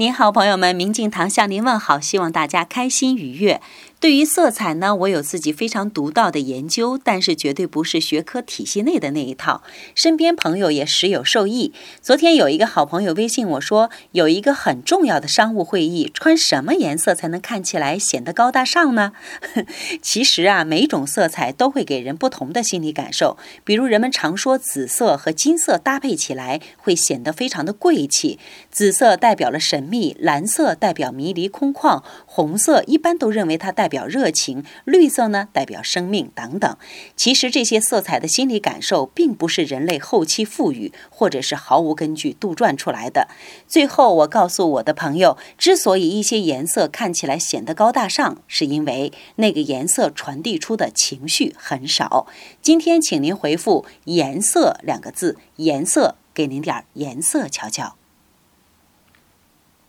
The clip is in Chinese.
您好，朋友们，明镜堂向您问好，希望大家开心愉悦。对于色彩呢，我有自己非常独到的研究，但是绝对不是学科体系内的那一套。身边朋友也时有受益。昨天有一个好朋友微信我说，有一个很重要的商务会议，穿什么颜色才能看起来显得高大上呢？其实啊，每种色彩都会给人不同的心理感受。比如人们常说紫色和金色搭配起来会显得非常的贵气，紫色代表了神秘，蓝色代表迷离空旷，红色一般都认为它代表热情，绿色呢代表生命等等。其实这些色彩的心理感受，并不是人类后期赋予，或者是毫无根据杜撰出来的。最后，我告诉我的朋友，之所以一些颜色看起来显得高大上，是因为那个颜色传递出的情绪很少。今天，请您回复“颜色”两个字，颜色给您点颜色瞧瞧。